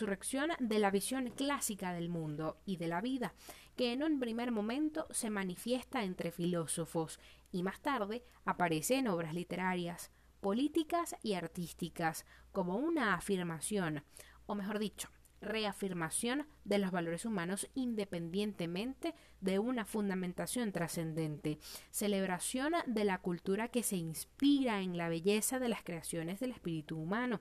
resurrección de la visión clásica del mundo y de la vida, que en un primer momento se manifiesta entre filósofos y más tarde aparece en obras literarias, políticas y artísticas como una afirmación, o mejor dicho, reafirmación de los valores humanos independientemente de una fundamentación trascendente, celebración de la cultura que se inspira en la belleza de las creaciones del espíritu humano,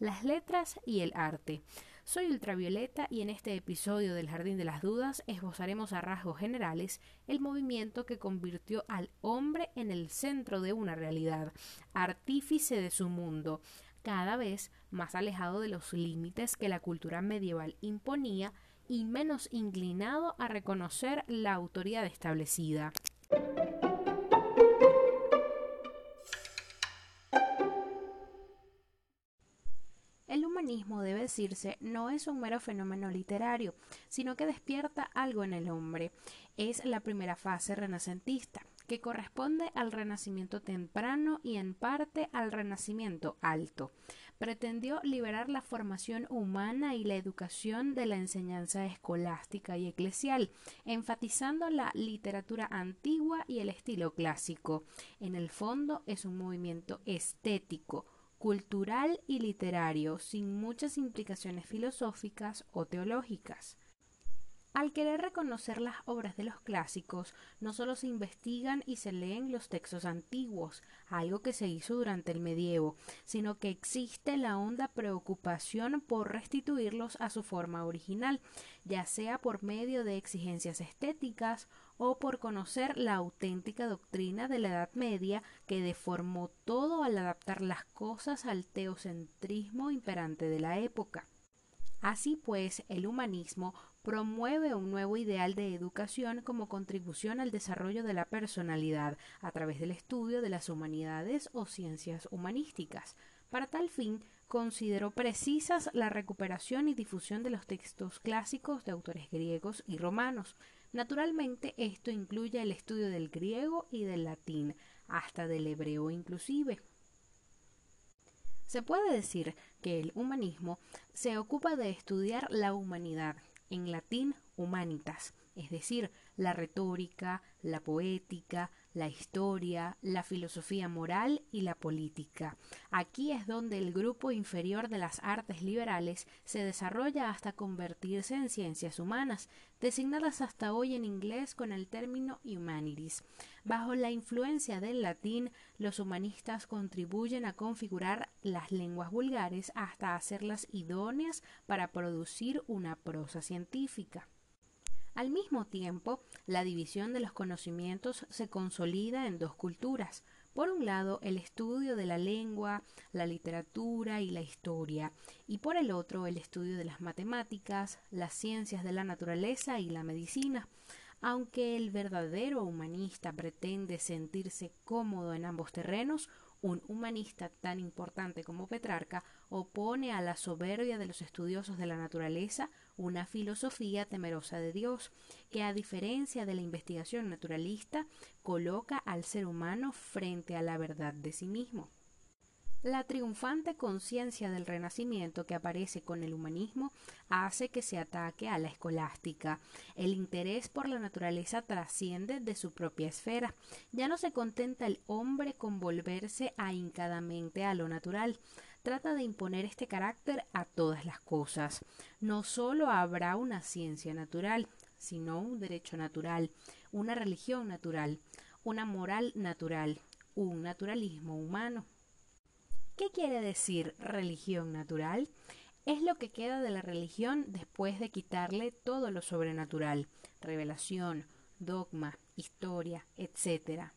las letras y el arte. Soy Ultravioleta y en este episodio del Jardín de las Dudas esbozaremos a rasgos generales el movimiento que convirtió al hombre en el centro de una realidad, artífice de su mundo, cada vez más alejado de los límites que la cultura medieval imponía y menos inclinado a reconocer la autoridad establecida. Debe decirse, no es un mero fenómeno literario, sino que despierta algo en el hombre. Es la primera fase renacentista, que corresponde al Renacimiento temprano y en parte al Renacimiento alto. Pretendió liberar la formación humana y la educación de la enseñanza escolástica y eclesial, enfatizando la literatura antigua y el estilo clásico. En el fondo es un movimiento estético, cultural y literario, sin muchas implicaciones filosóficas o teológicas. Al querer reconocer las obras de los clásicos, no solo se investigan y se leen los textos antiguos, algo que se hizo durante el medievo, sino que existe la honda preocupación por restituirlos a su forma original, ya sea por medio de exigencias estéticas o por conocer la auténtica doctrina de la Edad Media que deformó todo al adaptar las cosas al teocentrismo imperante de la época. Así pues, el humanismo promueve un nuevo ideal de educación como contribución al desarrollo de la personalidad a través del estudio de las humanidades o ciencias humanísticas. Para tal fin, consideró precisas la recuperación y difusión de los textos clásicos de autores griegos y romanos. Naturalmente, esto incluye el estudio del griego y del latín, hasta del hebreo inclusive. Se puede decir que el humanismo se ocupa de estudiar la humanidad, en latín humanitas, es decir, la retórica, la poética, la historia, la filosofía moral y la política. Aquí es donde el grupo inferior de las artes liberales se desarrolla hasta convertirse en ciencias humanas, designadas hasta hoy en inglés con el término humanities. Bajo la influencia del latín, los humanistas contribuyen a configurar las lenguas vulgares hasta hacerlas idóneas para producir una prosa científica. Al mismo tiempo, la división de los conocimientos se consolida en dos culturas. Por un lado, el estudio de la lengua, la literatura y la historia, y por el otro, el estudio de las matemáticas, las ciencias de la naturaleza y la medicina. Aunque el verdadero humanista pretende sentirse cómodo en ambos terrenos, un humanista tan importante como Petrarca opone a la soberbia de los estudiosos de la naturaleza una filosofía temerosa de Dios, que a diferencia de la investigación naturalista, coloca al ser humano frente a la verdad de sí mismo. La triunfante conciencia del Renacimiento que aparece con el humanismo hace que se ataque a la escolástica. El interés por la naturaleza trasciende de su propia esfera. Ya no se contenta el hombre con volverse ahincadamente a lo natural. Trata de imponer este carácter a todas las cosas. No solo habrá una ciencia natural, sino un derecho natural, una religión natural, una moral natural, un naturalismo humano. ¿Qué quiere decir religión natural? Es lo que queda de la religión después de quitarle todo lo sobrenatural, revelación, dogma, historia, etc.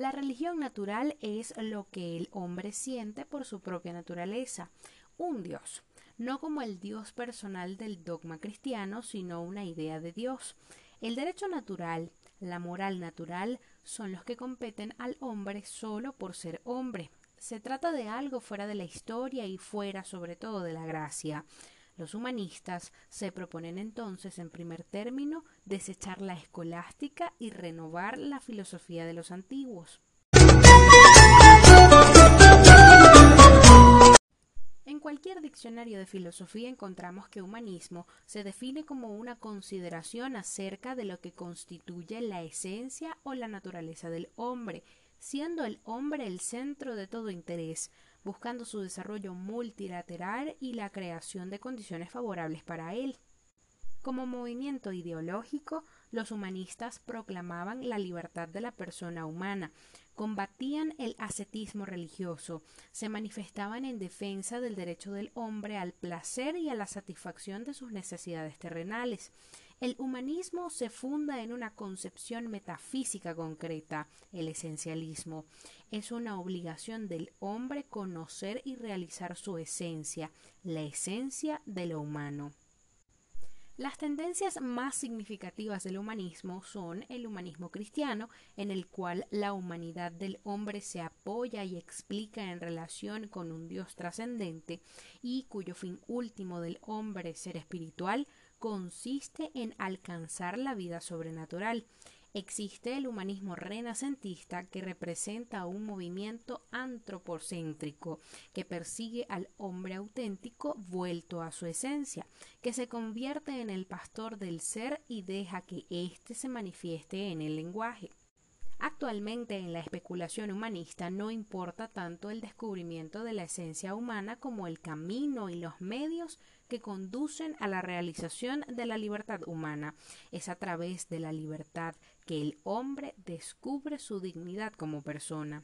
La religión natural es lo que el hombre siente por su propia naturaleza, un Dios, no como el Dios personal del dogma cristiano, sino una idea de Dios. El derecho natural, la moral natural, son los que competen al hombre solo por ser hombre, se trata de algo fuera de la historia y fuera sobre todo de la gracia. Los humanistas se proponen entonces, en primer término, desechar la escolástica y renovar la filosofía de los antiguos. en cualquier diccionario de filosofía encontramos que humanismo se define como una consideración acerca de lo que constituye la esencia o la naturaleza del hombre, siendo el hombre el centro de todo interés, buscando su desarrollo multilateral y la creación de condiciones favorables para él. Como movimiento ideológico, los humanistas proclamaban la libertad de la persona humana, combatían el ascetismo religioso, se manifestaban en defensa del derecho del hombre al placer y a la satisfacción de sus necesidades terrenales. El humanismo se funda en una concepción metafísica concreta, el esencialismo. Es una obligación del hombre conocer y realizar su esencia, la esencia de lo humano. Las tendencias más significativas del humanismo son el humanismo cristiano, en el cual la humanidad del hombre se apoya y explica en relación con un Dios trascendente y cuyo fin último del hombre ser espiritual consiste en alcanzar la vida sobrenatural. Existe el humanismo renacentista que representa un movimiento antropocéntrico que persigue al hombre auténtico vuelto a su esencia, que se convierte en el pastor del ser y deja que éste se manifieste en el lenguaje. Actualmente en la especulación humanista no importa tanto el descubrimiento de la esencia humana como el camino y los medios que conducen a la realización de la libertad humana. Es a través de la libertad que el hombre descubre su dignidad como persona.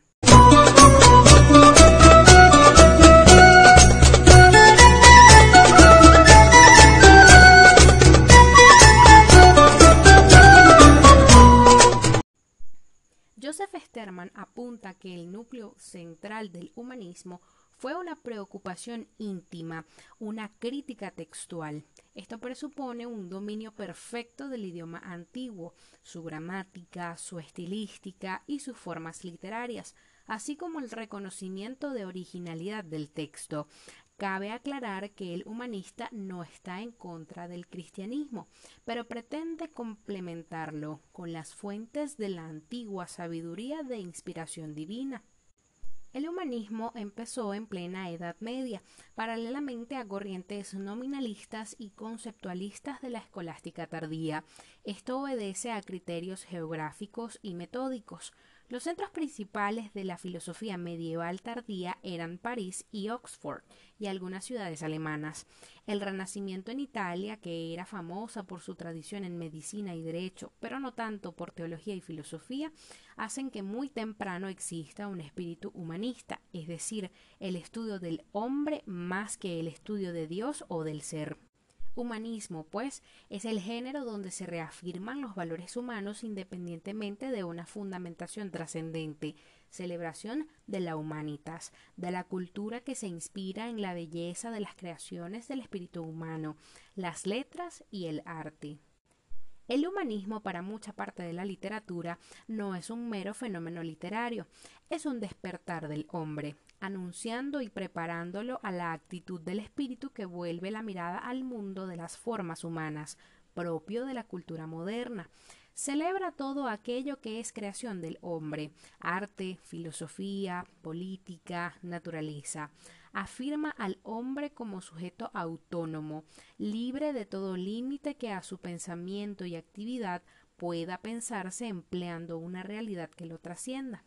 Apunta que el núcleo central del humanismo fue una preocupación íntima, una crítica textual. Esto presupone un dominio perfecto del idioma antiguo, su gramática, su estilística y sus formas literarias, así como el reconocimiento de originalidad del texto, Cabe aclarar que el humanista no está en contra del cristianismo, pero pretende complementarlo con las fuentes de la antigua sabiduría de inspiración divina. El humanismo empezó en plena Edad Media, paralelamente a corrientes nominalistas y conceptualistas de la escolástica tardía. Esto obedece a criterios geográficos y metódicos. Los centros principales de la filosofía medieval tardía eran París y Oxford, y algunas ciudades alemanas. El Renacimiento en Italia, que era famosa por su tradición en medicina y derecho, pero no tanto por teología y filosofía, hacen que muy temprano exista un espíritu humanista, es decir, el estudio del hombre más que el estudio de Dios o del ser. Humanismo, pues, es el género donde se reafirman los valores humanos independientemente de una fundamentación trascendente, celebración de la humanitas, de la cultura que se inspira en la belleza de las creaciones del espíritu humano, las letras y el arte. El humanismo para mucha parte de la literatura no es un mero fenómeno literario, es un despertar del hombre, anunciando y preparándolo a la actitud del espíritu que vuelve la mirada al mundo de las formas humanas, propio de la cultura moderna. Celebra todo aquello que es creación del hombre, arte, filosofía, política, naturaleza. Afirma al hombre como sujeto autónomo, libre de todo límite que a su pensamiento y actividad pueda pensarse empleando una realidad que lo trascienda.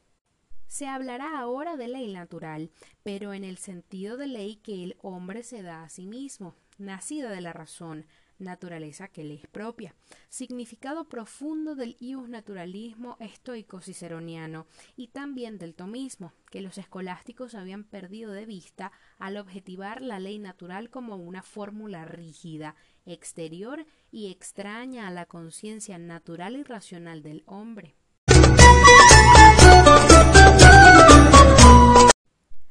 Se hablará ahora de ley natural, pero en el sentido de ley que el hombre se da a sí mismo, nacida de la razón, naturaleza que le es propia, significado profundo del ius naturalismo estoico ciceroniano y también del tomismo, que los escolásticos habían perdido de vista al objetivar la ley natural como una fórmula rígida, exterior y extraña a la conciencia natural y racional del hombre.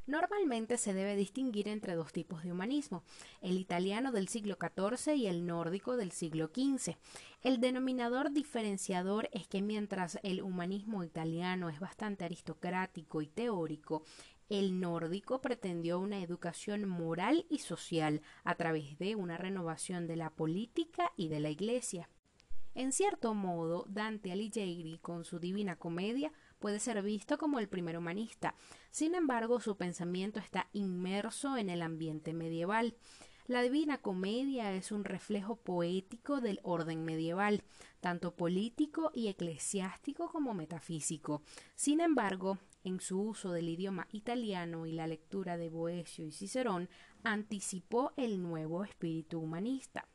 Normalmente se debe distinguir entre dos tipos de humanismo, el italiano del siglo XIV y el nórdico del siglo XV. El denominador diferenciador es que mientras el humanismo italiano es bastante aristocrático y teórico, el nórdico pretendió una educación moral y social a través de una renovación de la política y de la iglesia. En cierto modo, Dante Alighieri, con su Divina Comedia, puede ser visto como el primer humanista. Sin embargo, su pensamiento está inmerso en el ambiente medieval. La Divina Comedia es un reflejo poético del orden medieval, tanto político y eclesiástico como metafísico. Sin embargo, en su uso del idioma italiano y la lectura de Boecio y Cicerón, anticipó el nuevo espíritu humanista.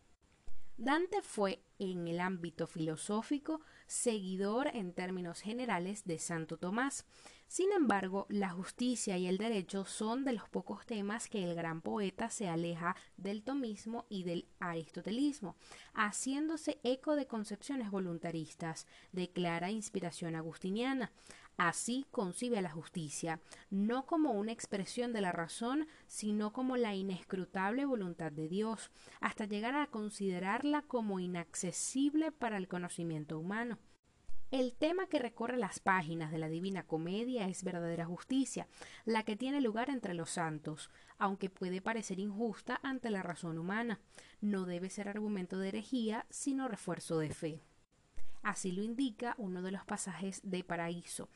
Dante fue, en el ámbito filosófico, seguidor en términos generales de Santo Tomás. Sin embargo, la justicia y el derecho son de los pocos temas que el gran poeta se aleja del tomismo y del aristotelismo, haciéndose eco de concepciones voluntaristas de clara inspiración agustiniana. Así concibe la justicia, no como una expresión de la razón, sino como la inescrutable voluntad de Dios, hasta llegar a considerarla como inaccesible para el conocimiento humano. El tema que recorre las páginas de la Divina Comedia es verdadera justicia, la que tiene lugar entre los santos, aunque puede parecer injusta ante la razón humana. No debe ser argumento de herejía, sino refuerzo de fe. Así lo indica uno de los pasajes de Paraíso.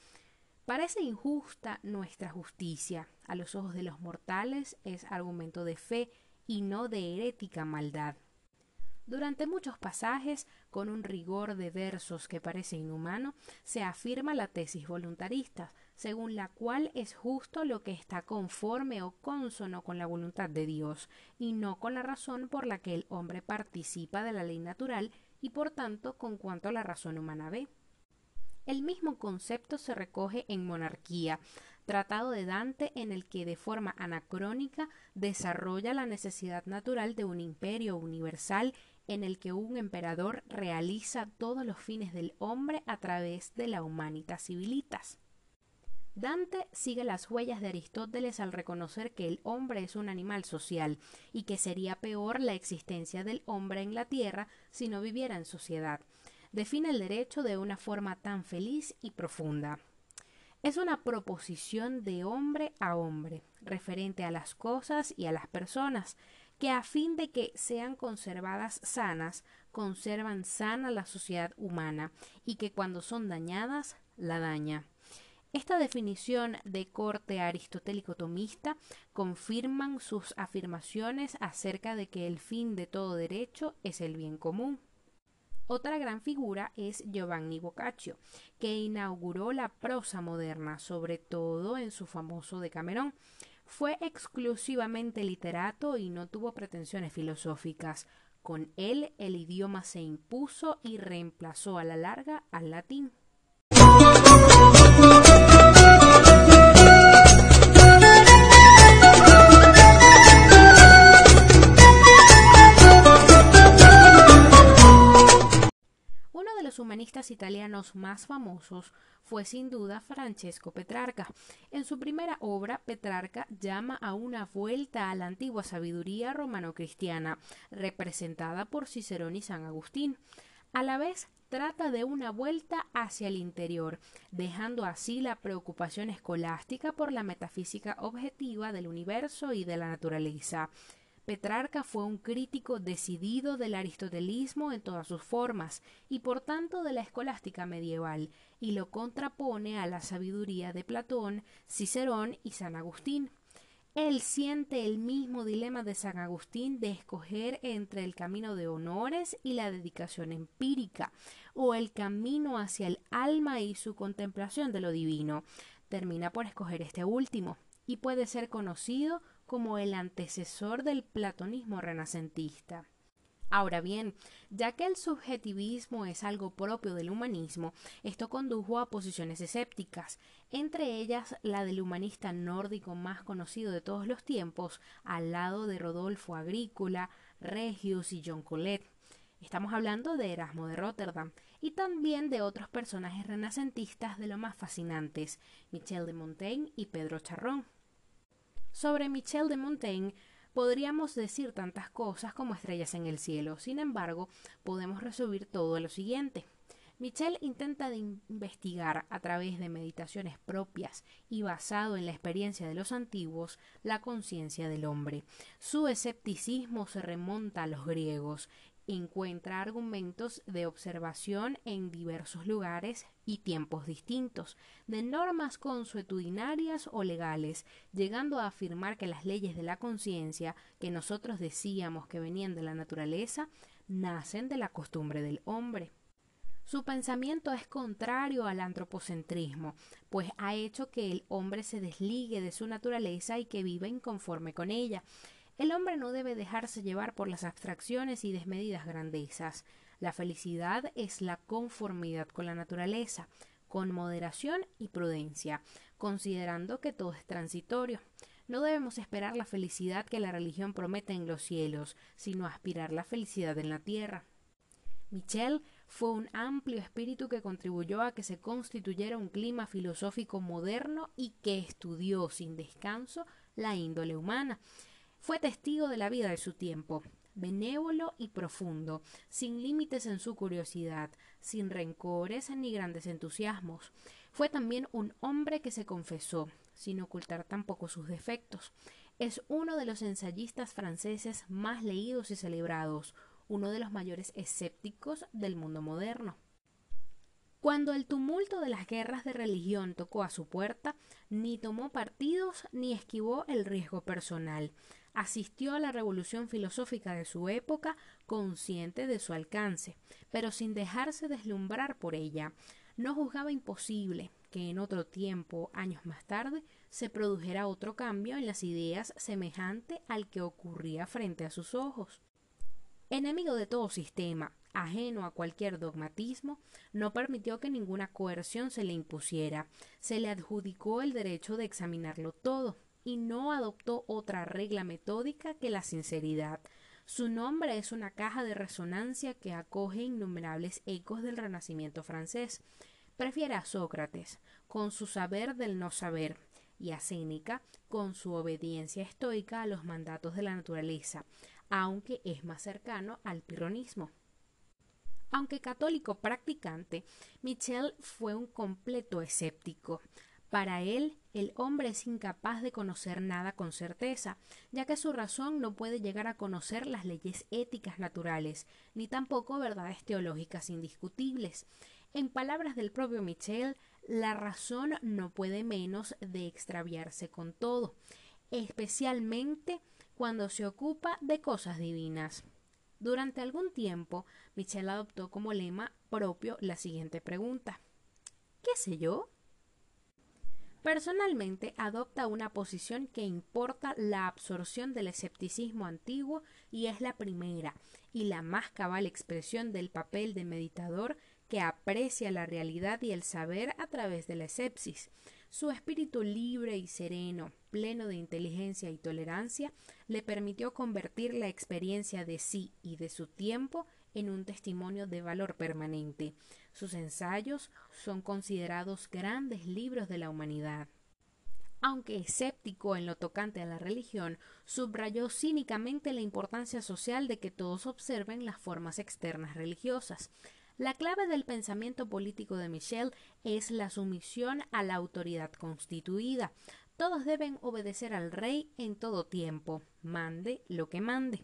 Parece injusta nuestra justicia. A los ojos de los mortales es argumento de fe y no de herética maldad. Durante muchos pasajes, con un rigor de versos que parece inhumano, se afirma la tesis voluntarista, según la cual es justo lo que está conforme o consono con la voluntad de Dios, y no con la razón por la que el hombre participa de la ley natural y por tanto con cuanto la razón humana ve. El mismo concepto se recoge en Monarquía, tratado de Dante en el que de forma anacrónica desarrolla la necesidad natural de un imperio universal en el que un emperador realiza todos los fines del hombre a través de la humanitas civilitas. Dante sigue las huellas de Aristóteles al reconocer que el hombre es un animal social y que sería peor la existencia del hombre en la tierra si no viviera en sociedad. Define el derecho de una forma tan feliz y profunda. Es una proposición de hombre a hombre, referente a las cosas y a las personas, que a fin de que sean conservadas sanas, conservan sana la sociedad humana y que cuando son dañadas, la daña. Esta definición de corte aristotélico tomista confirman sus afirmaciones acerca de que el fin de todo derecho es el bien común. Otra gran figura es Giovanni Boccaccio, que inauguró la prosa moderna, sobre todo en su famoso Decamerón. Fue exclusivamente literato y no tuvo pretensiones filosóficas. Con él el idioma se impuso y reemplazó a la larga al latín. Humanistas italianos más famosos fue sin duda Francesco Petrarca. En su primera obra, Petrarca llama a una vuelta a la antigua sabiduría romano-cristiana, representada por Cicerón y San Agustín. A la vez, trata de una vuelta hacia el interior, dejando así la preocupación escolástica por la metafísica objetiva del universo y de la naturaleza. Petrarca fue un crítico decidido del aristotelismo en todas sus formas y por tanto de la escolástica medieval, y lo contrapone a la sabiduría de Platón, Cicerón y San Agustín. Él siente el mismo dilema de San Agustín de escoger entre el camino de honores y la dedicación empírica, o el camino hacia el alma y su contemplación de lo divino. Termina por escoger este último, y puede ser conocido como el antecesor del platonismo renacentista. Ahora bien, ya que el subjetivismo es algo propio del humanismo, esto condujo a posiciones escépticas, entre ellas la del humanista nórdico más conocido de todos los tiempos, al lado de Rodolfo Agrícola, Regius y John Colet. Estamos hablando de Erasmo de Rotterdam y también de otros personajes renacentistas de lo más fascinantes, Michel de Montaigne y Pedro Charrón. Sobre Michel de Montaigne podríamos decir tantas cosas como estrellas en el cielo. Sin embargo, podemos resumir todo lo siguiente. Michel intenta investigar a través de meditaciones propias y basado en la experiencia de los antiguos la conciencia del hombre. Su escepticismo se remonta a los griegos encuentra argumentos de observación en diversos lugares y tiempos distintos, de normas consuetudinarias o legales, llegando a afirmar que las leyes de la conciencia, que nosotros decíamos que venían de la naturaleza, nacen de la costumbre del hombre. Su pensamiento es contrario al antropocentrismo, pues ha hecho que el hombre se desligue de su naturaleza y que viva inconforme con ella. El hombre no debe dejarse llevar por las abstracciones y desmedidas grandezas. La felicidad es la conformidad con la naturaleza, con moderación y prudencia, considerando que todo es transitorio. No debemos esperar la felicidad que la religión promete en los cielos, sino aspirar la felicidad en la tierra. Michel fue un amplio espíritu que contribuyó a que se constituyera un clima filosófico moderno y que estudió sin descanso la índole humana. Fue testigo de la vida de su tiempo, benévolo y profundo, sin límites en su curiosidad, sin rencores ni grandes entusiasmos. Fue también un hombre que se confesó, sin ocultar tampoco sus defectos. Es uno de los ensayistas franceses más leídos y celebrados, uno de los mayores escépticos del mundo moderno. Cuando el tumulto de las guerras de religión tocó a su puerta, ni tomó partidos ni esquivó el riesgo personal. Asistió a la revolución filosófica de su época, consciente de su alcance, pero sin dejarse deslumbrar por ella. No juzgaba imposible que en otro tiempo, años más tarde, se produjera otro cambio en las ideas semejante al que ocurría frente a sus ojos. Enemigo de todo sistema, ajeno a cualquier dogmatismo, no permitió que ninguna coerción se le impusiera, se le adjudicó el derecho de examinarlo todo, y no adoptó otra regla metódica que la sinceridad. Su nombre es una caja de resonancia que acoge innumerables ecos del Renacimiento francés. Prefiere a Sócrates, con su saber del no saber, y a Séneca, con su obediencia estoica a los mandatos de la naturaleza, aunque es más cercano al pirronismo. Aunque católico practicante, Michel fue un completo escéptico. Para él, el hombre es incapaz de conocer nada con certeza, ya que su razón no puede llegar a conocer las leyes éticas naturales, ni tampoco verdades teológicas indiscutibles. En palabras del propio Michel, la razón no puede menos de extraviarse con todo, especialmente cuando se ocupa de cosas divinas. Durante algún tiempo, Michel adoptó como lema propio la siguiente pregunta. ¿Qué sé yo? Personalmente adopta una posición que importa la absorción del escepticismo antiguo y es la primera y la más cabal expresión del papel de meditador que aprecia la realidad y el saber a través de la escepsis. Su espíritu libre y sereno, pleno de inteligencia y tolerancia, le permitió convertir la experiencia de sí y de su tiempo en un testimonio de valor permanente. Sus ensayos son considerados grandes libros de la humanidad. Aunque escéptico en lo tocante a la religión, subrayó cínicamente la importancia social de que todos observen las formas externas religiosas. La clave del pensamiento político de Michel es la sumisión a la autoridad constituida. Todos deben obedecer al rey en todo tiempo, mande lo que mande.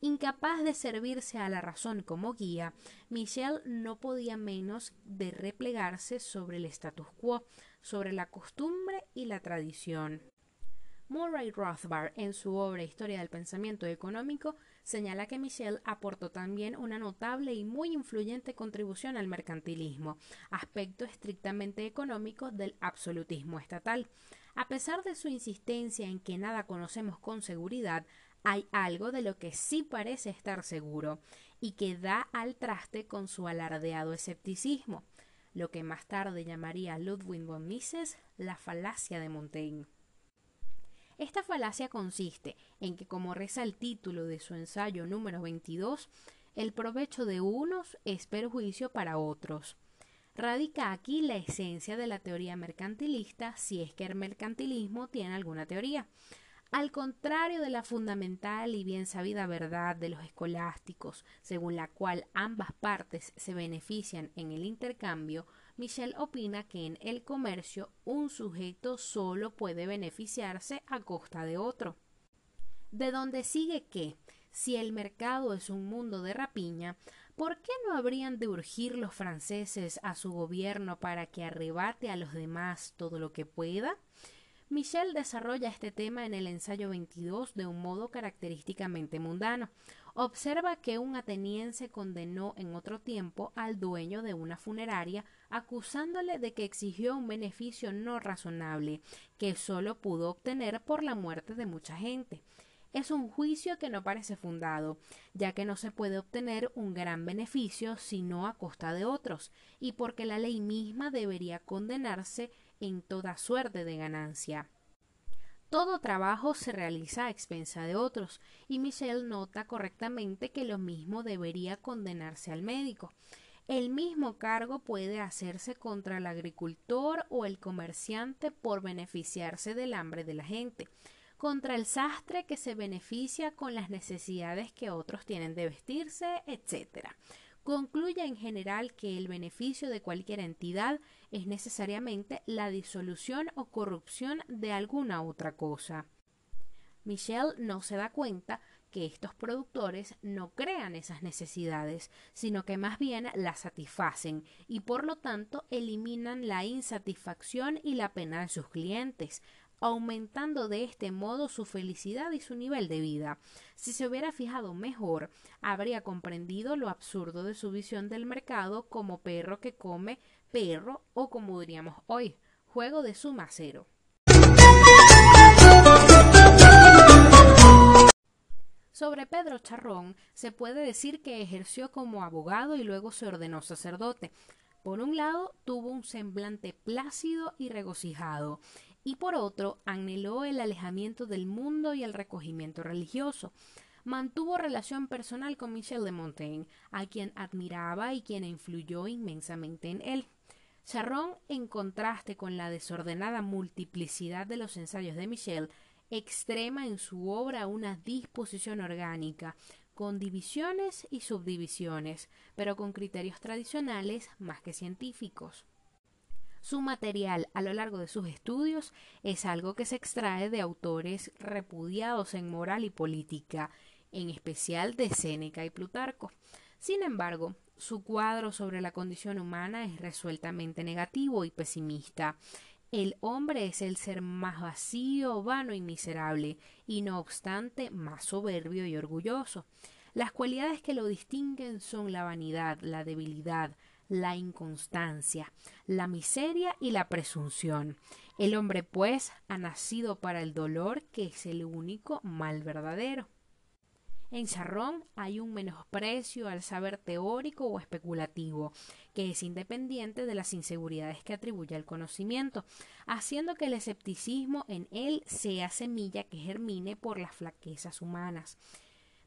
Incapaz de servirse a la razón como guía, Michel no podía menos de replegarse sobre el status quo, sobre la costumbre y la tradición. Murray Rothbard, en su obra Historia del Pensamiento Económico, señala que Michel aportó también una notable y muy influyente contribución al mercantilismo, aspecto estrictamente económico del absolutismo estatal. A pesar de su insistencia en que nada conocemos con seguridad, hay algo de lo que sí parece estar seguro y que da al traste con su alardeado escepticismo, lo que más tarde llamaría Ludwig von Mises la falacia de Montaigne. Esta falacia consiste en que, como reza el título de su ensayo número 22, el provecho de unos es perjuicio para otros. Radica aquí la esencia de la teoría mercantilista, si es que el mercantilismo tiene alguna teoría. Al contrario de la fundamental y bien sabida verdad de los escolásticos, según la cual ambas partes se benefician en el intercambio, Michel opina que en el comercio un sujeto solo puede beneficiarse a costa de otro. De donde sigue que, Si el mercado es un mundo de rapiña, ¿por qué no habrían de urgir los franceses a su gobierno para que arrebate a los demás todo lo que pueda? Michel desarrolla este tema en el ensayo 22 de un modo característicamente mundano. Observa que un ateniense condenó en otro tiempo al dueño de una funeraria acusándole de que exigió un beneficio no razonable que sólo pudo obtener por la muerte de mucha gente. Es un juicio que no parece fundado, ya que no se puede obtener un gran beneficio sino a costa de otros, y porque la ley misma debería condenarse en toda suerte de ganancia. Todo trabajo se realiza a expensa de otros, y Michel nota correctamente que lo mismo debería condenarse al médico. El mismo cargo puede hacerse contra el agricultor o el comerciante por beneficiarse del hambre de la gente, contra el sastre que se beneficia con las necesidades que otros tienen de vestirse, etc concluye en general que el beneficio de cualquier entidad es necesariamente la disolución o corrupción de alguna otra cosa. Michel no se da cuenta que estos productores no crean esas necesidades, sino que más bien las satisfacen y por lo tanto eliminan la insatisfacción y la pena de sus clientes, aumentando de este modo su felicidad y su nivel de vida. Si se hubiera fijado mejor, habría comprendido lo absurdo de su visión del mercado como perro que come perro o como diríamos hoy, juego de su macero. Sobre Pedro Charrón se puede decir que ejerció como abogado y luego se ordenó sacerdote. Por un lado, tuvo un semblante plácido y regocijado, y por otro anheló el alejamiento del mundo y el recogimiento religioso. Mantuvo relación personal con Michel de Montaigne, a quien admiraba y quien influyó inmensamente en él. Charron, en contraste con la desordenada multiplicidad de los ensayos de Michel, extrema en su obra una disposición orgánica, con divisiones y subdivisiones, pero con criterios tradicionales más que científicos. Su material a lo largo de sus estudios es algo que se extrae de autores repudiados en moral y política, en especial de Séneca y Plutarco. Sin embargo, su cuadro sobre la condición humana es resueltamente negativo y pesimista. El hombre es el ser más vacío, vano y miserable, y no obstante más soberbio y orgulloso. Las cualidades que lo distinguen son la vanidad, la debilidad, la inconstancia, la miseria y la presunción. El hombre, pues, ha nacido para el dolor, que es el único mal verdadero. En Charrón hay un menosprecio al saber teórico o especulativo, que es independiente de las inseguridades que atribuye al conocimiento, haciendo que el escepticismo en él sea semilla que germine por las flaquezas humanas.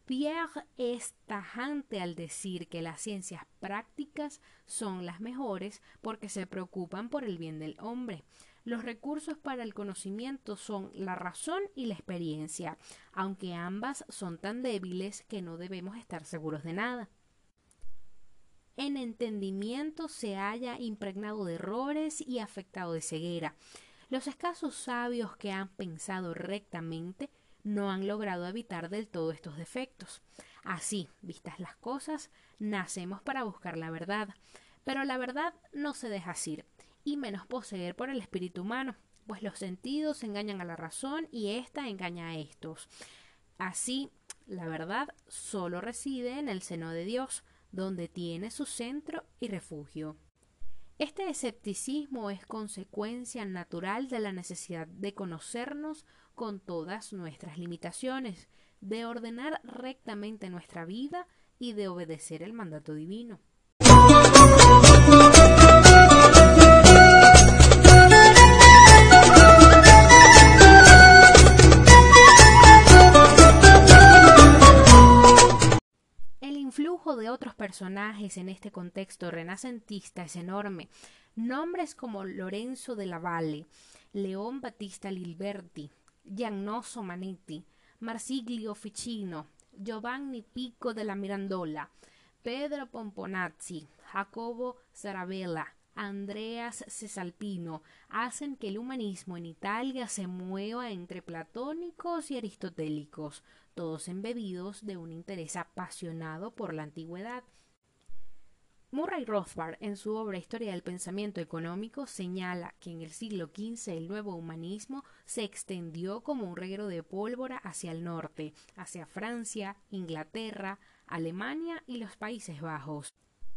Pierre es tajante al decir que las ciencias prácticas son las mejores porque se preocupan por el bien del hombre. Los recursos para el conocimiento son la razón y la experiencia, aunque ambas son tan débiles que no debemos estar seguros de nada. En entendimiento se haya impregnado de errores y afectado de ceguera. Los escasos sabios que han pensado rectamente no han logrado evitar del todo estos defectos. Así, vistas las cosas, nacemos para buscar la verdad, pero la verdad no se deja asir, y menos poseer por el espíritu humano, pues los sentidos engañan a la razón y ésta engaña a estos. Así, la verdad solo reside en el seno de Dios, donde tiene su centro y refugio. Este escepticismo es consecuencia natural de la necesidad de conocernos con todas nuestras limitaciones, de ordenar rectamente nuestra vida y de obedecer el mandato divino. de otros personajes en este contexto renacentista es enorme. Nombres como Lorenzo de la Valle, León Battista Lilberti, Giannoso Manetti, Marsiglio Ficino, Giovanni Pico de la Mirandola, Pedro Pomponazzi, Jacobo Sarabella, Andreas Cesalpino hacen que el humanismo en Italia se mueva entre platónicos y aristotélicos, todos embebidos de un interés apasionado por la antigüedad. Murray Rothbard, en su obra Historia del Pensamiento Económico, señala que en el siglo XV el nuevo humanismo se extendió como un reguero de pólvora hacia el norte, hacia Francia, Inglaterra, Alemania y los Países Bajos.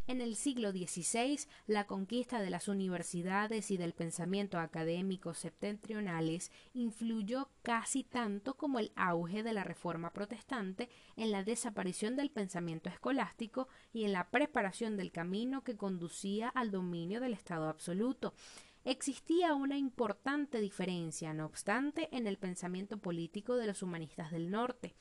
En el siglo XVI, la conquista de las universidades y del pensamiento académico septentrionales influyó casi tanto como el auge de la Reforma protestante en la desaparición del pensamiento escolástico y en la preparación del camino que conducía al dominio del Estado absoluto. Existía una importante diferencia, no obstante, en el pensamiento político de los humanistas del norte.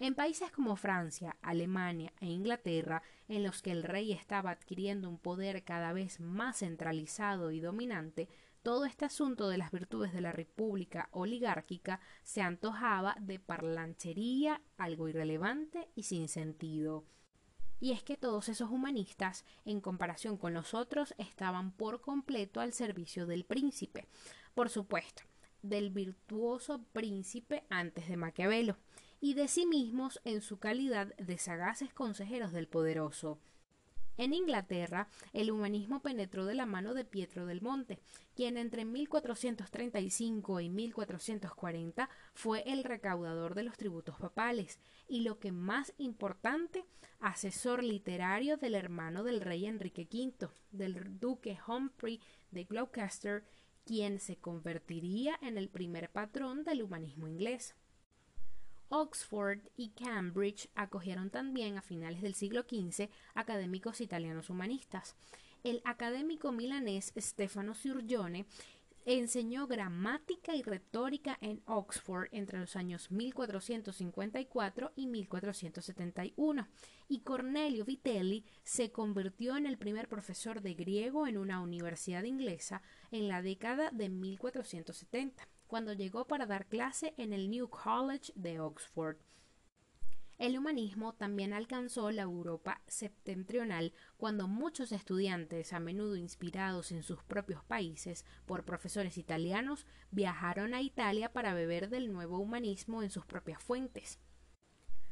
En países como Francia, Alemania e Inglaterra, en los que el rey estaba adquiriendo un poder cada vez más centralizado y dominante, todo este asunto de las virtudes de la república oligárquica se antojaba de parlanchería, algo irrelevante y sin sentido. Y es que todos esos humanistas, en comparación con los otros, estaban por completo al servicio del príncipe. Por supuesto, del virtuoso príncipe antes de Maquiavelo y de sí mismos en su calidad de sagaces consejeros del poderoso. En Inglaterra, el humanismo penetró de la mano de Pietro del Monte, quien entre 1435 y 1440 fue el recaudador de los tributos papales y lo que más importante, asesor literario del hermano del rey Enrique V, del duque Humphrey de Gloucester, quien se convertiría en el primer patrón del humanismo inglés. Oxford y Cambridge acogieron también a finales del siglo XV académicos italianos humanistas. El académico milanés Stefano Sirgione enseñó gramática y retórica en Oxford entre los años 1454 y 1471 y Cornelio Vitelli se convirtió en el primer profesor de griego en una universidad inglesa en la década de 1470 cuando llegó para dar clase en el New College de Oxford. El humanismo también alcanzó la Europa septentrional cuando muchos estudiantes, a menudo inspirados en sus propios países por profesores italianos, viajaron a Italia para beber del nuevo humanismo en sus propias fuentes.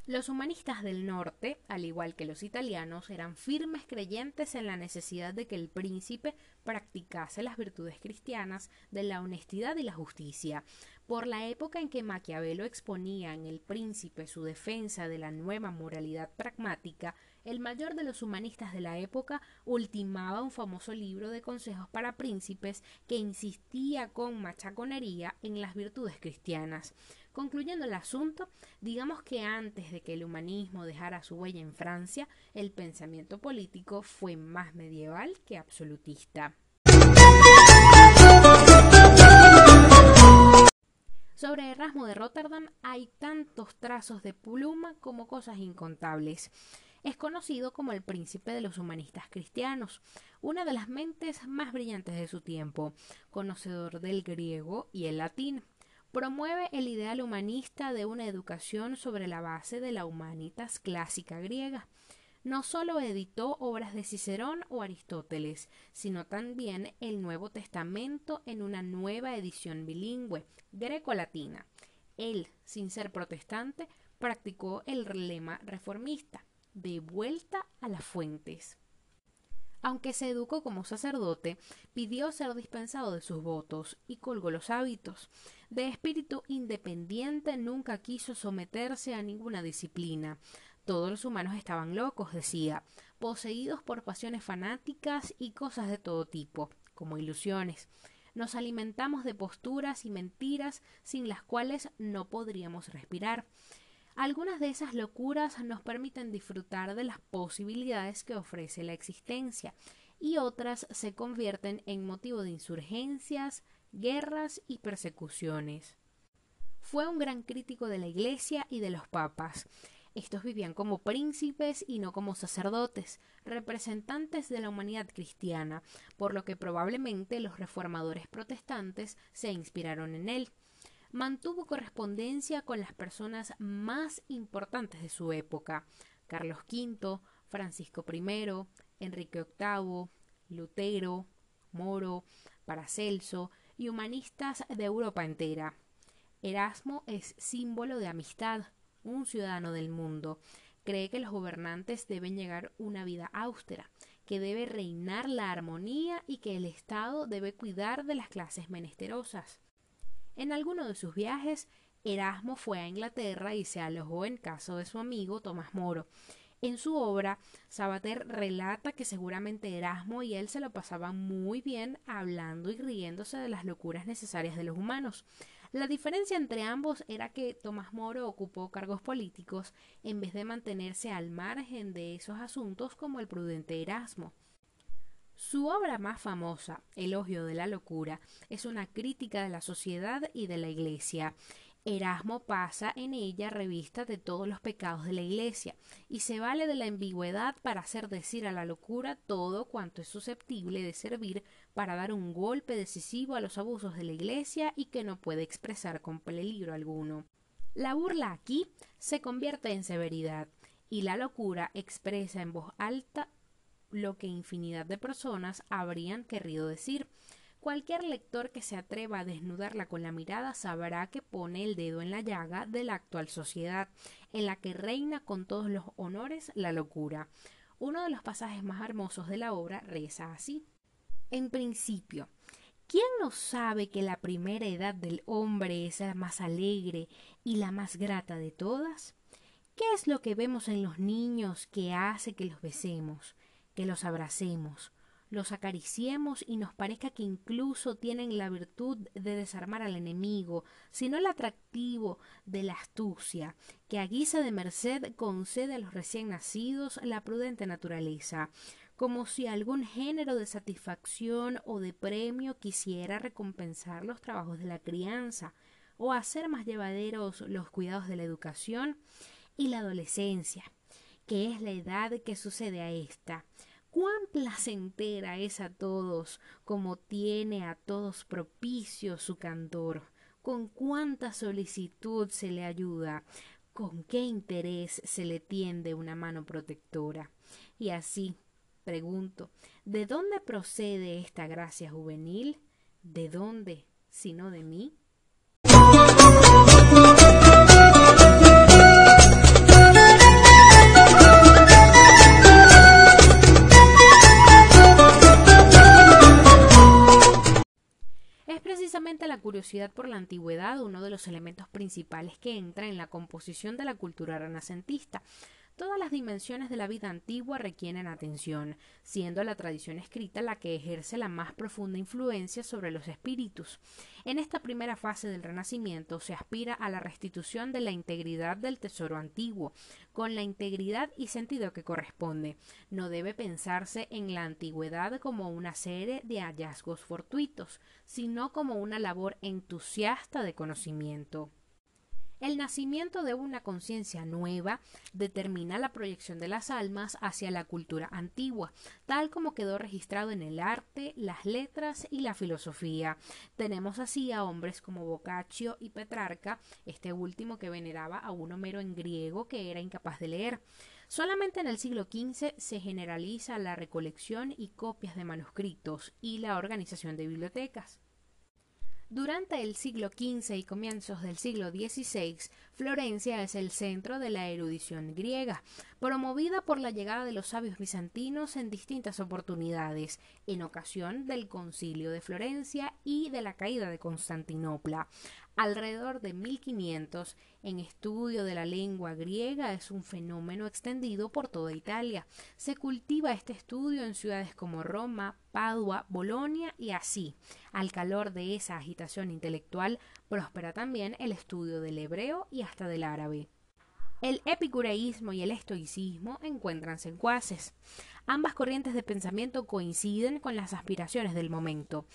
Los humanistas del norte, al igual que los italianos, eran firmes creyentes en la necesidad de que el príncipe practicase las virtudes cristianas de la honestidad y la justicia. Por la época en que Maquiavelo exponía en El príncipe su defensa de la nueva moralidad pragmática, el mayor de los humanistas de la época ultimaba un famoso libro de consejos para príncipes que insistía con machaconería en las virtudes cristianas. Concluyendo el asunto, digamos que antes de que el humanismo dejara su huella en Francia, el pensamiento político fue más medieval que absolutista. Sobre Erasmo de Rotterdam hay tantos trazos de pluma como cosas incontables. Es conocido como el príncipe de los humanistas cristianos, una de las mentes más brillantes de su tiempo, conocedor del griego y el latín. Promueve el ideal humanista de una educación sobre la base de la humanitas clásica griega. No solo editó obras de Cicerón o Aristóteles, sino también el Nuevo Testamento en una nueva edición bilingüe, greco-latina. Él, sin ser protestante, practicó el lema reformista, de vuelta a las fuentes. Aunque se educó como sacerdote, pidió ser dispensado de sus votos y colgó los hábitos. De espíritu independiente nunca quiso someterse a ninguna disciplina. Todos los humanos estaban locos, decía, poseídos por pasiones fanáticas y cosas de todo tipo, como ilusiones. Nos alimentamos de posturas y mentiras sin las cuales no podríamos respirar. Algunas de esas locuras nos permiten disfrutar de las posibilidades que ofrece la existencia y otras se convierten en motivo de insurgencias, guerras y persecuciones. Fue un gran crítico de la Iglesia y de los papas. Estos vivían como príncipes y no como sacerdotes, representantes de la humanidad cristiana, por lo que probablemente los reformadores protestantes se inspiraron en él mantuvo correspondencia con las personas más importantes de su época, Carlos V, Francisco I, Enrique VIII, Lutero, Moro, Paracelso y humanistas de Europa entera. Erasmo es símbolo de amistad, un ciudadano del mundo. Cree que los gobernantes deben llegar una vida austera, que debe reinar la armonía y que el Estado debe cuidar de las clases menesterosas. En alguno de sus viajes, Erasmo fue a Inglaterra y se alojó en casa de su amigo Tomás Moro. En su obra, Sabater relata que seguramente Erasmo y él se lo pasaban muy bien hablando y riéndose de las locuras necesarias de los humanos. La diferencia entre ambos era que Tomás Moro ocupó cargos políticos en vez de mantenerse al margen de esos asuntos como el prudente Erasmo. Su obra más famosa, Elogio de la Locura, es una crítica de la sociedad y de la Iglesia. Erasmo pasa en ella revista de todos los pecados de la Iglesia y se vale de la ambigüedad para hacer decir a la locura todo cuanto es susceptible de servir para dar un golpe decisivo a los abusos de la Iglesia y que no puede expresar con peligro alguno. La burla aquí se convierte en severidad y la locura expresa en voz alta lo que infinidad de personas habrían querido decir Cualquier lector que se atreva a desnudarla con la mirada sabrá que pone el dedo en la llaga de la actual sociedad, en la que reina con todos los honores la locura. Uno de los pasajes más hermosos de la obra reza así. En principio, ¿quién no sabe que la primera edad del hombre es la más alegre y la más grata de todas? ¿Qué es lo que vemos en los niños que hace que los besemos, que los abracemos, los acariciemos y nos parezca que incluso tienen la virtud de desarmar al enemigo, sino el atractivo de la astucia, que a guisa de merced concede a los recién nacidos la prudente naturaleza, como si algún género de satisfacción o de premio quisiera recompensar los trabajos de la crianza, o hacer más llevaderos los cuidados de la educación y la adolescencia, que es la edad que sucede a ésta, cuán placentera es a todos, como tiene a todos propicio su cantor, con cuánta solicitud se le ayuda, con qué interés se le tiende una mano protectora. Y así, pregunto, ¿de dónde procede esta gracia juvenil? ¿De dónde, sino de mí? La curiosidad por la antigüedad uno de los elementos principales que entra en la composición de la cultura renacentista. Todas las dimensiones de la vida antigua requieren atención, siendo la tradición escrita la que ejerce la más profunda influencia sobre los espíritus. En esta primera fase del Renacimiento se aspira a la restitución de la integridad del tesoro antiguo, con la integridad y sentido que corresponde. No debe pensarse en la antigüedad como una serie de hallazgos fortuitos, sino como una labor entusiasta de conocimiento. El nacimiento de una conciencia nueva determina la proyección de las almas hacia la cultura antigua, tal como quedó registrado en el arte, las letras y la filosofía. Tenemos así a hombres como Boccaccio y Petrarca, este último que veneraba a un Homero en griego que era incapaz de leer. Solamente en el siglo XV se generaliza la recolección y copias de manuscritos y la organización de bibliotecas. Durante el siglo XV y comienzos del siglo XVI, Florencia es el centro de la erudición griega, promovida por la llegada de los sabios bizantinos en distintas oportunidades, en ocasión del concilio de Florencia y de la caída de Constantinopla. Alrededor de 1500, en estudio de la lengua griega es un fenómeno extendido por toda Italia. Se cultiva este estudio en ciudades como Roma, Padua, Bolonia y así. Al calor de esa agitación intelectual prospera también el estudio del hebreo y hasta del árabe. El epicureísmo y el estoicismo encuentran secuaces. Ambas corrientes de pensamiento coinciden con las aspiraciones del momento.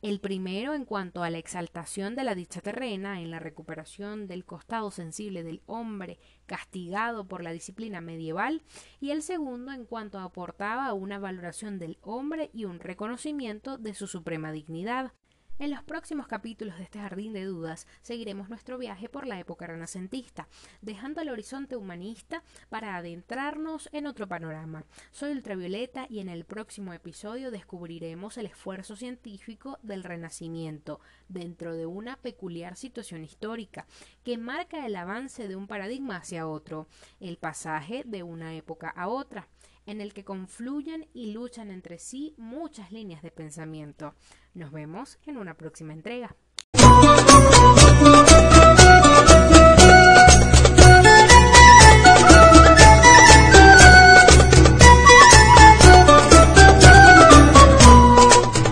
El primero en cuanto a la exaltación de la dicha terrena en la recuperación del costado sensible del hombre castigado por la disciplina medieval y el segundo en cuanto aportaba una valoración del hombre y un reconocimiento de su suprema dignidad. En los próximos capítulos de este jardín de dudas seguiremos nuestro viaje por la época renacentista, dejando el horizonte humanista para adentrarnos en otro panorama. Soy Ultravioleta y en el próximo episodio descubriremos el esfuerzo científico del Renacimiento dentro de una peculiar situación histórica que marca el avance de un paradigma hacia otro, el pasaje de una época a otra en el que confluyen y luchan entre sí muchas líneas de pensamiento. Nos vemos en una próxima entrega.